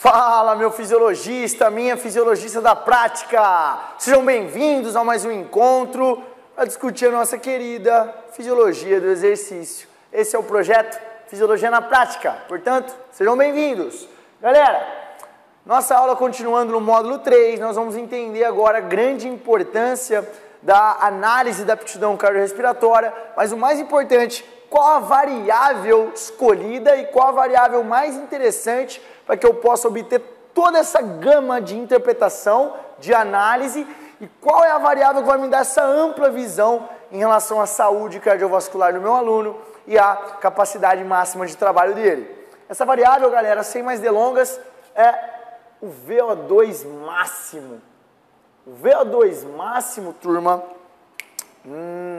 Fala, meu fisiologista, minha fisiologista da prática! Sejam bem-vindos a mais um encontro para discutir a nossa querida fisiologia do exercício. Esse é o projeto Fisiologia na Prática, portanto, sejam bem-vindos. Galera, nossa aula continuando no módulo 3, nós vamos entender agora a grande importância da análise da aptidão cardiorrespiratória, mas o mais importante, qual a variável escolhida e qual a variável mais interessante para que eu possa obter toda essa gama de interpretação, de análise e qual é a variável que vai me dar essa ampla visão em relação à saúde cardiovascular do meu aluno e à capacidade máxima de trabalho dele. Essa variável, galera, sem mais delongas, é o VO2 máximo. O VO2 máximo, turma,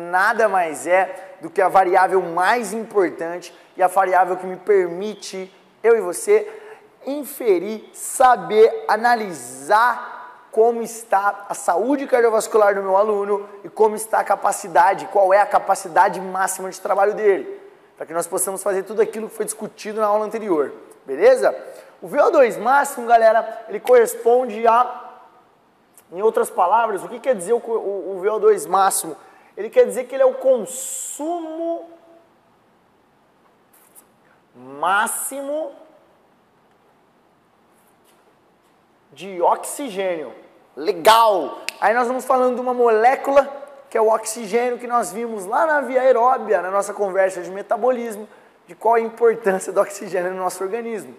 nada mais é do que a variável mais importante e a variável que me permite, eu e você, inferir, saber, analisar como está a saúde cardiovascular do meu aluno e como está a capacidade, qual é a capacidade máxima de trabalho dele, para que nós possamos fazer tudo aquilo que foi discutido na aula anterior, beleza? O VO2 máximo, galera, ele corresponde a, em outras palavras, o que quer dizer o, o, o VO2 máximo? Ele quer dizer que ele é o consumo máximo de oxigênio. Legal! Aí nós vamos falando de uma molécula que é o oxigênio que nós vimos lá na via aeróbia, na nossa conversa de metabolismo, de qual a importância do oxigênio no nosso organismo.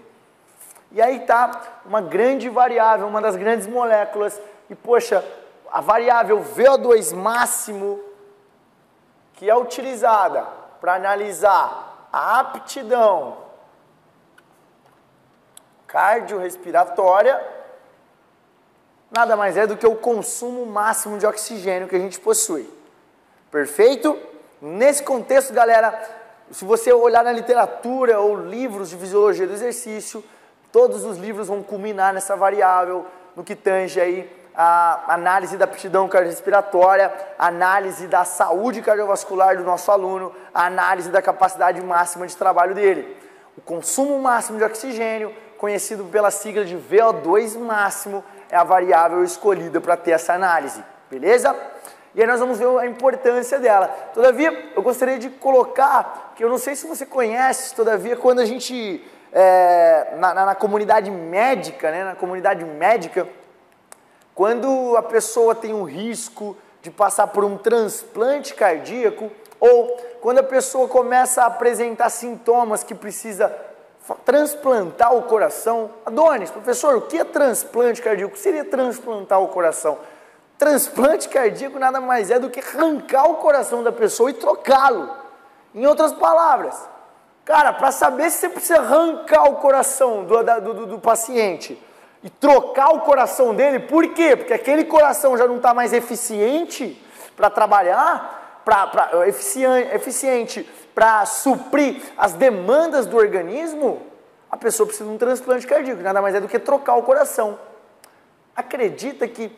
E aí está uma grande variável, uma das grandes moléculas, e poxa, a variável VO2 máximo que é utilizada para analisar a aptidão cardiorrespiratória nada mais é do que o consumo máximo de oxigênio que a gente possui. Perfeito? Nesse contexto, galera, se você olhar na literatura ou livros de fisiologia do exercício, todos os livros vão culminar nessa variável no que tange aí a análise da aptidão cardiorrespiratória, análise da saúde cardiovascular do nosso aluno, a análise da capacidade máxima de trabalho dele. O consumo máximo de oxigênio, conhecido pela sigla de VO2 máximo, é a variável escolhida para ter essa análise, beleza? E aí nós vamos ver a importância dela. Todavia, eu gostaria de colocar, que eu não sei se você conhece, todavia, quando a gente, é, na, na, na comunidade médica, né, na comunidade médica, quando a pessoa tem um risco de passar por um transplante cardíaco ou quando a pessoa começa a apresentar sintomas que precisa transplantar o coração. Adonis, professor, o que é transplante cardíaco? O que seria transplantar o coração? Transplante cardíaco nada mais é do que arrancar o coração da pessoa e trocá-lo. Em outras palavras, cara, para saber se você precisa arrancar o coração do, do, do, do paciente e trocar o coração dele, por quê? Porque aquele coração já não está mais eficiente para trabalhar, pra, pra, eficiente, eficiente para suprir as demandas do organismo, a pessoa precisa de um transplante cardíaco, nada mais é do que trocar o coração. Acredita que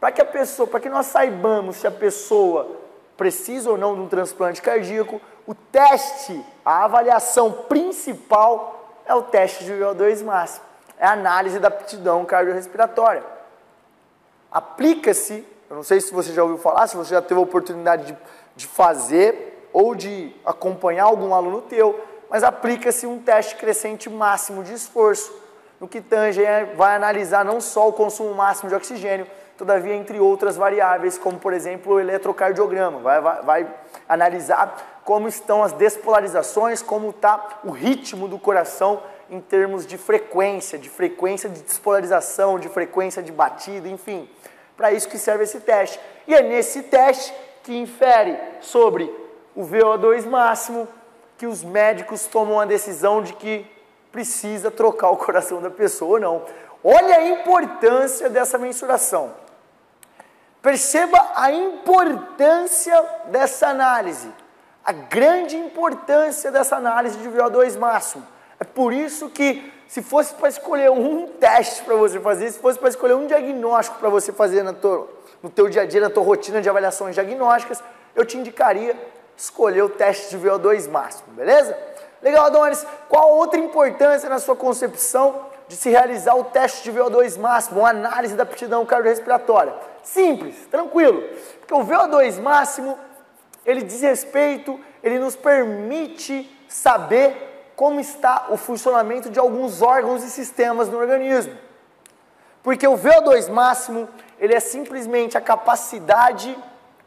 para que a pessoa, para que nós saibamos se a pessoa precisa ou não de um transplante cardíaco, o teste, a avaliação principal é o teste de VO2 máximo é a análise da aptidão cardiorrespiratória. Aplica-se, eu não sei se você já ouviu falar, se você já teve a oportunidade de, de fazer ou de acompanhar algum aluno teu, mas aplica-se um teste crescente máximo de esforço, no que tange é, vai analisar não só o consumo máximo de oxigênio, todavia entre outras variáveis, como por exemplo o eletrocardiograma, vai, vai, vai analisar como estão as despolarizações, como está o ritmo do coração em termos de frequência, de frequência de despolarização, de frequência de batida, enfim. Para isso que serve esse teste. E é nesse teste que infere sobre o VO2 máximo que os médicos tomam a decisão de que precisa trocar o coração da pessoa ou não. Olha a importância dessa mensuração. Perceba a importância dessa análise, a grande importância dessa análise de VO2 máximo. É por isso que, se fosse para escolher um teste para você fazer, se fosse para escolher um diagnóstico para você fazer no teu, no teu dia a dia, na tua rotina de avaliações diagnósticas, eu te indicaria escolher o teste de VO2 máximo, beleza? Legal, Adonis. Qual outra importância na sua concepção de se realizar o teste de VO2 máximo, uma análise da aptidão cardiorrespiratória? Simples, tranquilo. Porque o VO2 máximo, ele diz respeito, ele nos permite saber como está o funcionamento de alguns órgãos e sistemas no organismo. Porque o VO2 máximo, ele é simplesmente a capacidade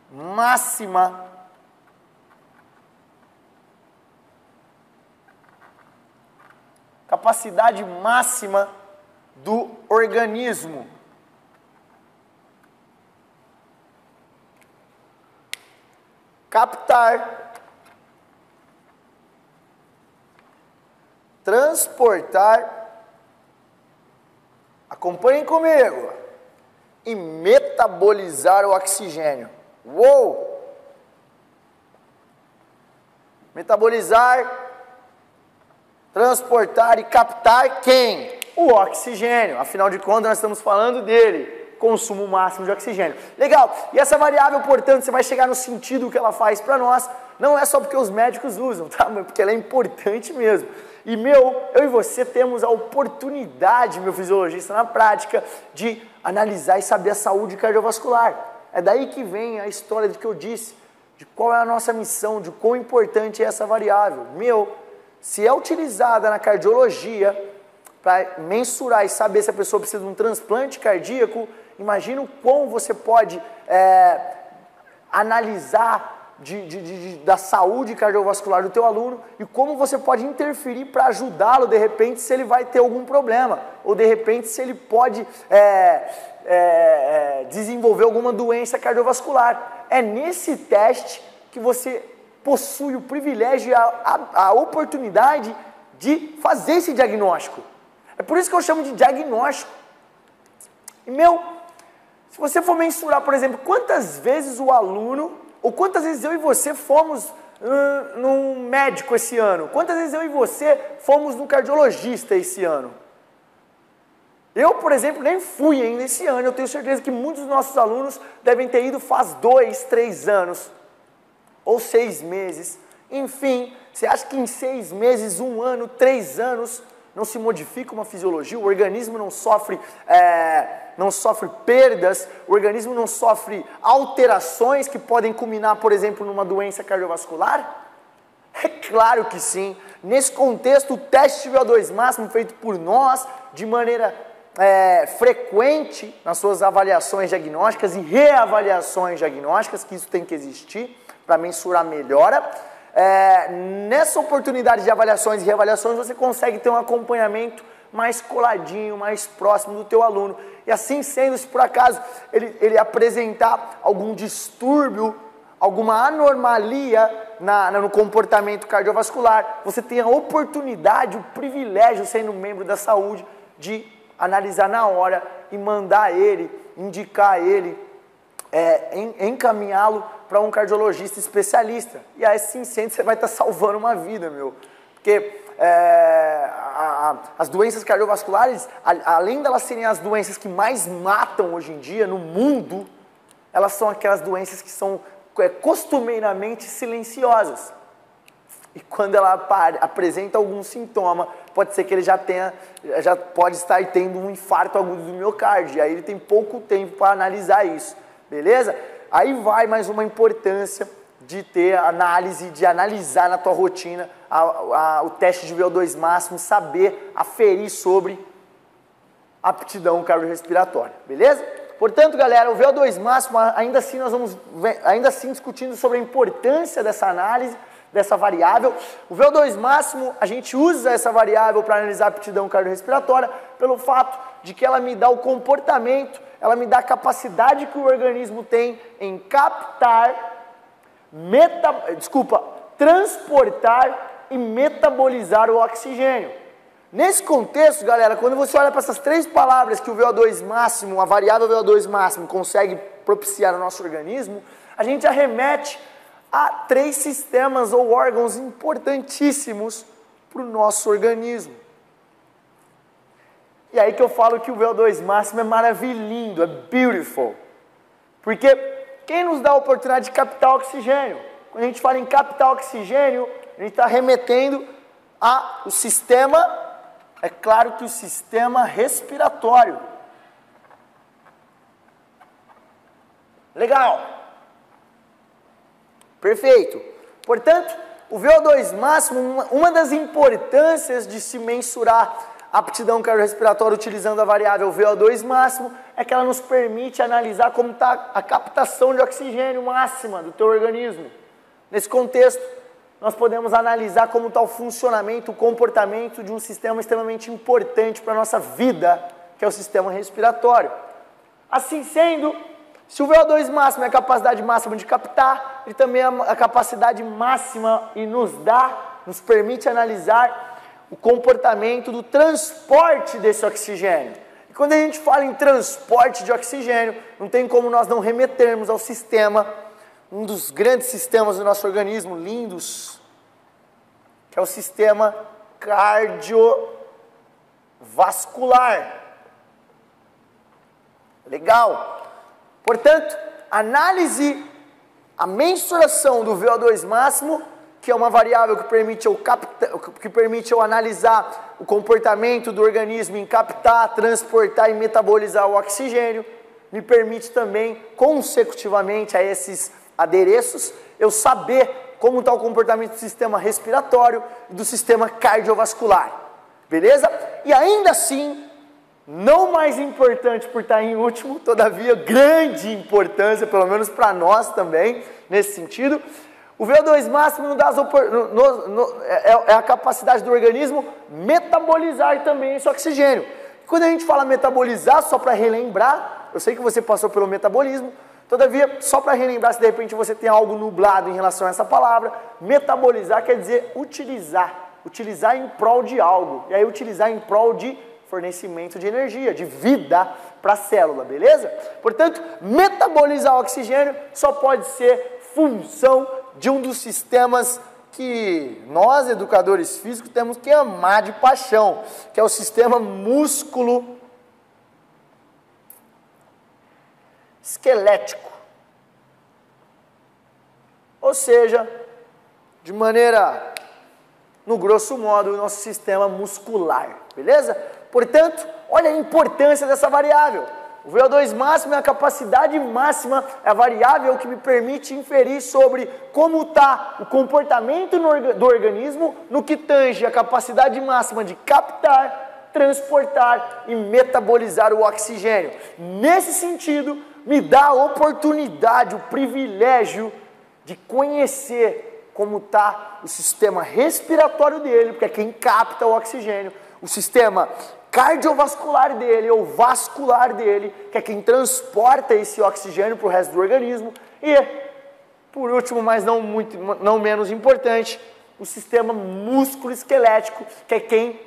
máxima capacidade máxima do organismo. Captar, transportar, acompanhem comigo, e metabolizar o oxigênio. Uou! Metabolizar transportar e captar quem? O oxigênio. Afinal de contas, nós estamos falando dele. Consumo máximo de oxigênio. Legal. E essa variável, portanto, você vai chegar no sentido que ela faz para nós. Não é só porque os médicos usam, tá? Mas porque ela é importante mesmo. E meu, eu e você temos a oportunidade, meu fisiologista, na prática, de analisar e saber a saúde cardiovascular. É daí que vem a história do que eu disse, de qual é a nossa missão, de quão importante é essa variável. Meu, se é utilizada na cardiologia para mensurar e saber se a pessoa precisa de um transplante cardíaco, imagina o quão você pode é, analisar de, de, de, da saúde cardiovascular do teu aluno e como você pode interferir para ajudá-lo de repente se ele vai ter algum problema ou de repente se ele pode é, é, é desenvolver alguma doença cardiovascular. É nesse teste que você possui o privilégio e a, a, a oportunidade de fazer esse diagnóstico. É por isso que eu chamo de diagnóstico. E meu, se você for mensurar, por exemplo, quantas vezes o aluno, ou quantas vezes eu e você fomos hum, num médico esse ano, quantas vezes eu e você fomos no cardiologista esse ano. Eu, por exemplo, nem fui ainda esse ano, eu tenho certeza que muitos dos nossos alunos devem ter ido faz dois, três anos ou seis meses. Enfim, você acha que em seis meses, um ano, três anos, não se modifica uma fisiologia, o organismo não sofre, é, não sofre perdas, o organismo não sofre alterações que podem culminar, por exemplo, numa doença cardiovascular? É claro que sim. Nesse contexto, o teste de VO2 máximo feito por nós, de maneira é, frequente nas suas avaliações diagnósticas e reavaliações diagnósticas, que isso tem que existir, para mensurar melhora. É, nessa oportunidade de avaliações e reavaliações, você consegue ter um acompanhamento mais coladinho, mais próximo do teu aluno. E assim sendo, se por acaso ele, ele apresentar algum distúrbio, alguma anormalia na, no comportamento cardiovascular, você tem a oportunidade, o privilégio, sendo membro da saúde, de analisar na hora e mandar ele, indicar ele, é, encaminhá-lo para um cardiologista especialista. E aí, sim, sendo, você vai estar tá salvando uma vida, meu. Porque é, a, a, as doenças cardiovasculares, a, além delas serem as doenças que mais matam hoje em dia no mundo, elas são aquelas doenças que são é, costumeiramente silenciosas. E quando ela apresenta algum sintoma, pode ser que ele já tenha, já pode estar tendo um infarto agudo do miocárdio. E aí ele tem pouco tempo para analisar isso, beleza? Aí vai mais uma importância de ter análise, de analisar na tua rotina a, a, o teste de VO2 máximo, saber aferir sobre aptidão cardiorrespiratória, beleza? Portanto, galera, o VO2 máximo, ainda assim nós vamos ainda assim discutindo sobre a importância dessa análise, dessa variável. O VO2 máximo, a gente usa essa variável para analisar a aptidão cardiorrespiratória pelo fato de que ela me dá o comportamento ela me dá a capacidade que o organismo tem em captar, meta, desculpa, transportar e metabolizar o oxigênio. Nesse contexto, galera, quando você olha para essas três palavras que o VO2 máximo, a variável VO2 máximo consegue propiciar no nosso organismo, a gente arremete a três sistemas ou órgãos importantíssimos para o nosso organismo. E aí que eu falo que o VO2 máximo é maravilhoso, é beautiful. Porque quem nos dá a oportunidade de captar oxigênio? Quando a gente fala em captar oxigênio, a gente está remetendo ao sistema É claro que o sistema respiratório. Legal. Perfeito. Portanto, o VO2 máximo, uma das importâncias de se mensurar aptidão cardiorrespiratória utilizando a variável VO2 máximo é que ela nos permite analisar como está a captação de oxigênio máxima do teu organismo. Nesse contexto, nós podemos analisar como está o funcionamento, o comportamento de um sistema extremamente importante para a nossa vida, que é o sistema respiratório. Assim sendo, se o VO2 máximo é a capacidade máxima de captar, ele também é a capacidade máxima e nos dá, nos permite analisar o comportamento do transporte desse oxigênio. E quando a gente fala em transporte de oxigênio, não tem como nós não remetermos ao sistema, um dos grandes sistemas do nosso organismo, lindos, que é o sistema cardiovascular. Legal. Portanto, análise, a mensuração do VO2 máximo, que é uma variável que permite, eu capta, que permite eu analisar o comportamento do organismo em captar, transportar e metabolizar o oxigênio, me permite também, consecutivamente a esses adereços, eu saber como está o comportamento do sistema respiratório e do sistema cardiovascular. Beleza? E ainda assim, não mais importante por estar em último, todavia grande importância, pelo menos para nós também, nesse sentido. O VO2 máximo no, no, no, é, é, a capacidade do organismo metabolizar também esse oxigênio. Quando a gente fala metabolizar, só para relembrar, eu sei que você passou pelo metabolismo, todavia, só para relembrar, se de repente você tem algo nublado em relação a essa palavra, metabolizar quer dizer utilizar, utilizar em prol de algo, e aí utilizar em prol de fornecimento de energia, de vida para a célula, beleza? Portanto, metabolizar oxigênio só pode ser função de um dos sistemas que nós, educadores físicos, temos que amar de paixão, que é o sistema músculo esquelético. Ou seja, de maneira, no grosso modo, o nosso sistema muscular, beleza? Portanto, olha a importância dessa variável. O VO2 máximo é a capacidade máxima, é a variável que me permite inferir sobre como está o comportamento do organismo no que tange a capacidade máxima de captar, transportar e metabolizar o oxigênio. Nesse sentido, me dá a oportunidade, o privilégio de conhecer como está o sistema respiratório dele, porque é quem capta o oxigênio, o sistema cardiovascular dele ou vascular dele, que é quem transporta esse oxigênio para o resto do organismo, e, por último, mas não, muito, não menos importante, o sistema músculo-esquelético, que é quem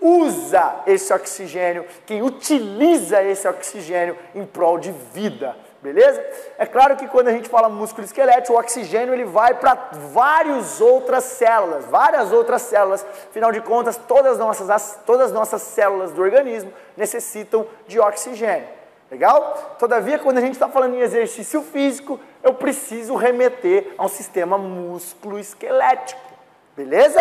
usa esse oxigênio, quem utiliza esse oxigênio em prol de vida beleza? É claro que quando a gente fala músculo esquelético, o oxigênio ele vai para várias outras células, várias outras células. Afinal de contas, todas as nossas, todas as nossas células do organismo necessitam de oxigênio. Legal? Todavia, quando a gente está falando em exercício físico, eu preciso remeter ao sistema músculo esquelético. Beleza?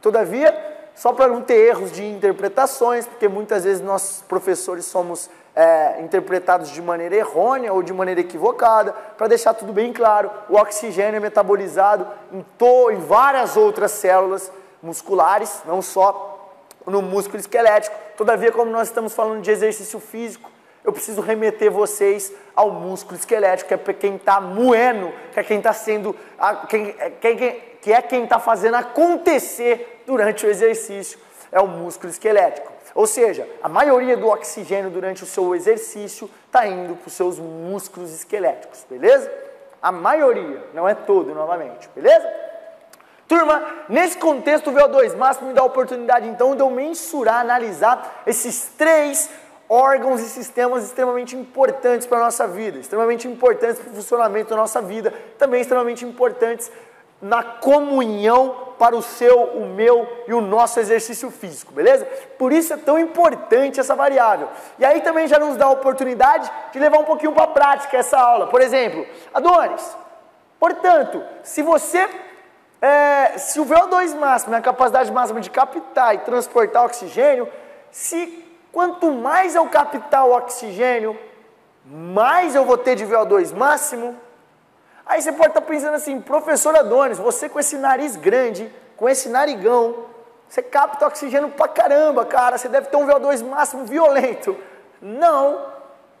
Todavia, só para não ter erros de interpretações, porque muitas vezes nós professores somos é, interpretados de maneira errônea ou de maneira equivocada, para deixar tudo bem claro, o oxigênio é metabolizado em, to, em várias outras células musculares, não só no músculo esquelético. Todavia, como nós estamos falando de exercício físico, eu preciso remeter vocês ao músculo esquelético, que é quem está moendo, que é quem está sendo, quem, é, quem, que é quem está fazendo acontecer durante o exercício, é o músculo esquelético. Ou seja, a maioria do oxigênio durante o seu exercício está indo para os seus músculos esqueléticos, beleza? A maioria, não é todo novamente, beleza? Turma, nesse contexto, o VO2 máximo me dá a oportunidade então de eu mensurar, analisar esses três órgãos e sistemas extremamente importantes para a nossa vida, extremamente importantes para o funcionamento da nossa vida, também extremamente importantes na comunhão para o seu, o meu e o nosso exercício físico, beleza? Por isso é tão importante essa variável. E aí também já nos dá a oportunidade de levar um pouquinho para a prática essa aula. Por exemplo, Adonis, portanto, se você é, se o VO2 máximo é a capacidade máxima de captar e transportar oxigênio, se quanto mais eu captar o oxigênio, mais eu vou ter de VO2 máximo. Aí você pode estar pensando assim, professor Adonis, você com esse nariz grande, com esse narigão, você capta oxigênio pra caramba, cara, você deve ter um VO2 máximo violento. Não,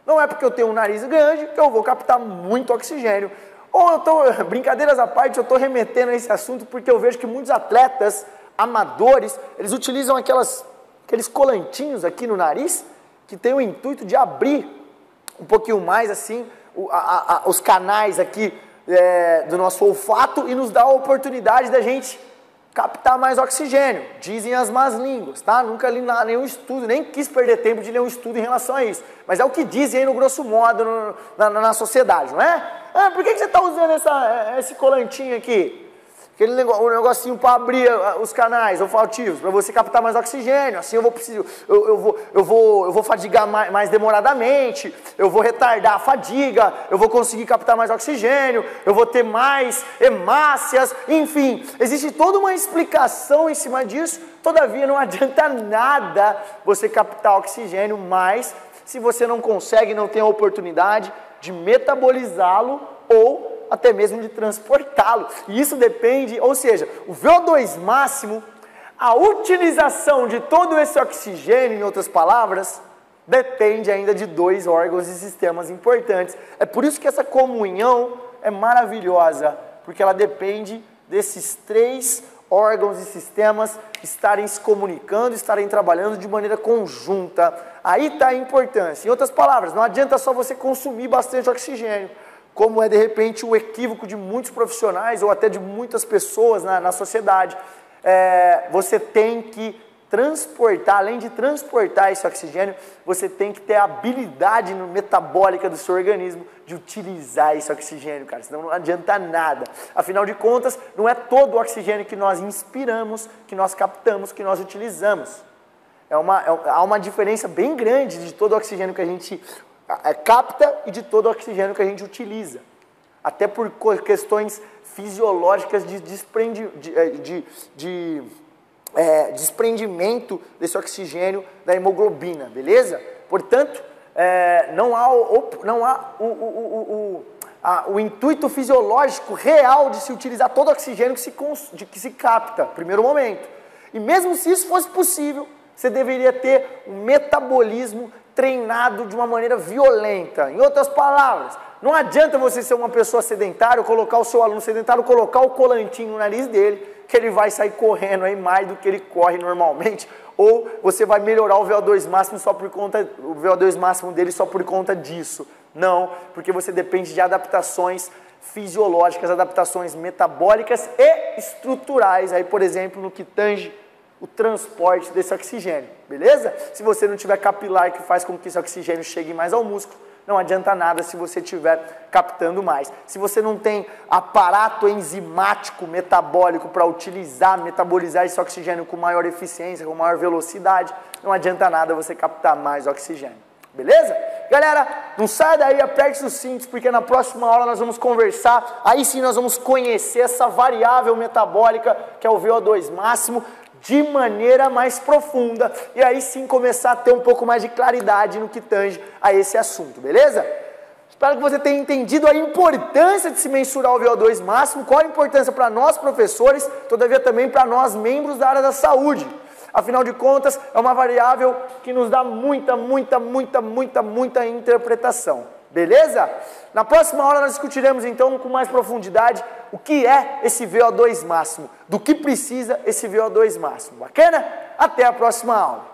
não é porque eu tenho um nariz grande que eu vou captar muito oxigênio. Ou eu estou, brincadeiras à parte, eu estou remetendo a esse assunto porque eu vejo que muitos atletas amadores, eles utilizam aquelas, aqueles colantinhos aqui no nariz, que tem o intuito de abrir um pouquinho mais assim o, a, a, os canais aqui é, do nosso olfato e nos dá a oportunidade da gente captar mais oxigênio, dizem as más línguas, tá? Nunca li nenhum estudo, nem quis perder tempo de ler um estudo em relação a isso, mas é o que dizem aí no grosso modo no, na, na, sociedade, não é? Ah, por que, que você está usando essa, esse colantinho aqui? Aquele negócio, um negocinho para abrir ah, os canais olfativos, para você captar mais oxigênio. Assim eu vou preciso, eu, eu, vou, eu, vou, eu vou fadigar mais, mais, demoradamente, eu vou retardar a fadiga, eu vou conseguir captar mais oxigênio, eu vou ter mais hemácias, enfim, existe toda uma explicação em cima disso. Todavia, não adianta nada você captar oxigênio mais se você não consegue, não tem a oportunidade de metabolizá-lo ou até mesmo de transportá-lo. E isso depende, ou seja, o VO2 máximo, a utilização de todo esse oxigênio, em outras palavras, depende ainda de dois órgãos e sistemas importantes. É por isso que essa comunhão é maravilhosa, porque ela depende desses três órgãos e sistemas estarem se comunicando, estarem trabalhando de maneira conjunta. Aí está a importância. Em outras palavras, não adianta só você consumir bastante oxigênio como é de repente o equívoco de muitos profissionais ou até de muitas pessoas na, na sociedade. É, você tem que transportar, além de transportar esse oxigênio, você tem que ter a habilidade metabólica do seu organismo de utilizar esse oxigênio, cara, senão não adianta nada. Afinal de contas, não é todo o oxigênio que nós inspiramos, que nós captamos, que nós utilizamos. É uma, é, há uma diferença bem grande de todo o oxigênio que a gente capta e de todo o oxigênio que a gente utiliza. Até por questões fisiológicas de, desprendi, de, é, de, de é, desprendimento desse oxigênio da hemoglobina, beleza? Portanto, é, não há, o, não há o, o, a, o, intuito fisiológico real de se utilizar todo o oxigênio que se, de, que se capta, primeiro momento. E mesmo se isso fosse possível, você deveria ter um metabolismo treinado de uma maneira violenta. Em outras palavras, não adianta você ser uma pessoa sedentária, colocar o seu aluno sedentário, colocar o colantinho no nariz dele, que ele vai sair correndo aí mais do que ele corre normalmente, ou você vai melhorar o VO2 máximo só por conta o VO2 máximo dele só por conta disso. Não, porque você depende de adaptações fisiológicas, adaptações metabólicas e estruturais. Aí, por exemplo, no que tange o transporte desse oxigênio, beleza? Se você não tiver capilar que faz com que esse oxigênio chegue mais ao músculo, não adianta nada se você estiver captando mais. Se você não tem aparato enzimático metabólico para utilizar, metabolizar esse oxigênio com maior eficiência, com maior velocidade, não adianta nada você captar mais oxigênio. Beleza? Galera, não sai daí, aperte os cintos, porque na próxima aula nós vamos conversar. Aí sim nós vamos conhecer essa variável metabólica que é o VO2 máximo de maneira mais profunda e aí sim começar a ter um pouco mais de claridade no que tange a esse assunto, beleza? Espero que você tenha entendido a importância de se mensurar o VO2 máximo, qual a importância para nós professores, todavia também para nós membros da área da saúde. Afinal de contas, é uma variável que nos dá muita, muita, muita, muita, muita interpretação. Beleza? Na próxima aula nós discutiremos então com mais profundidade o que é esse VO2 máximo, do que precisa esse VO2 máximo. Bacana? Até a próxima aula.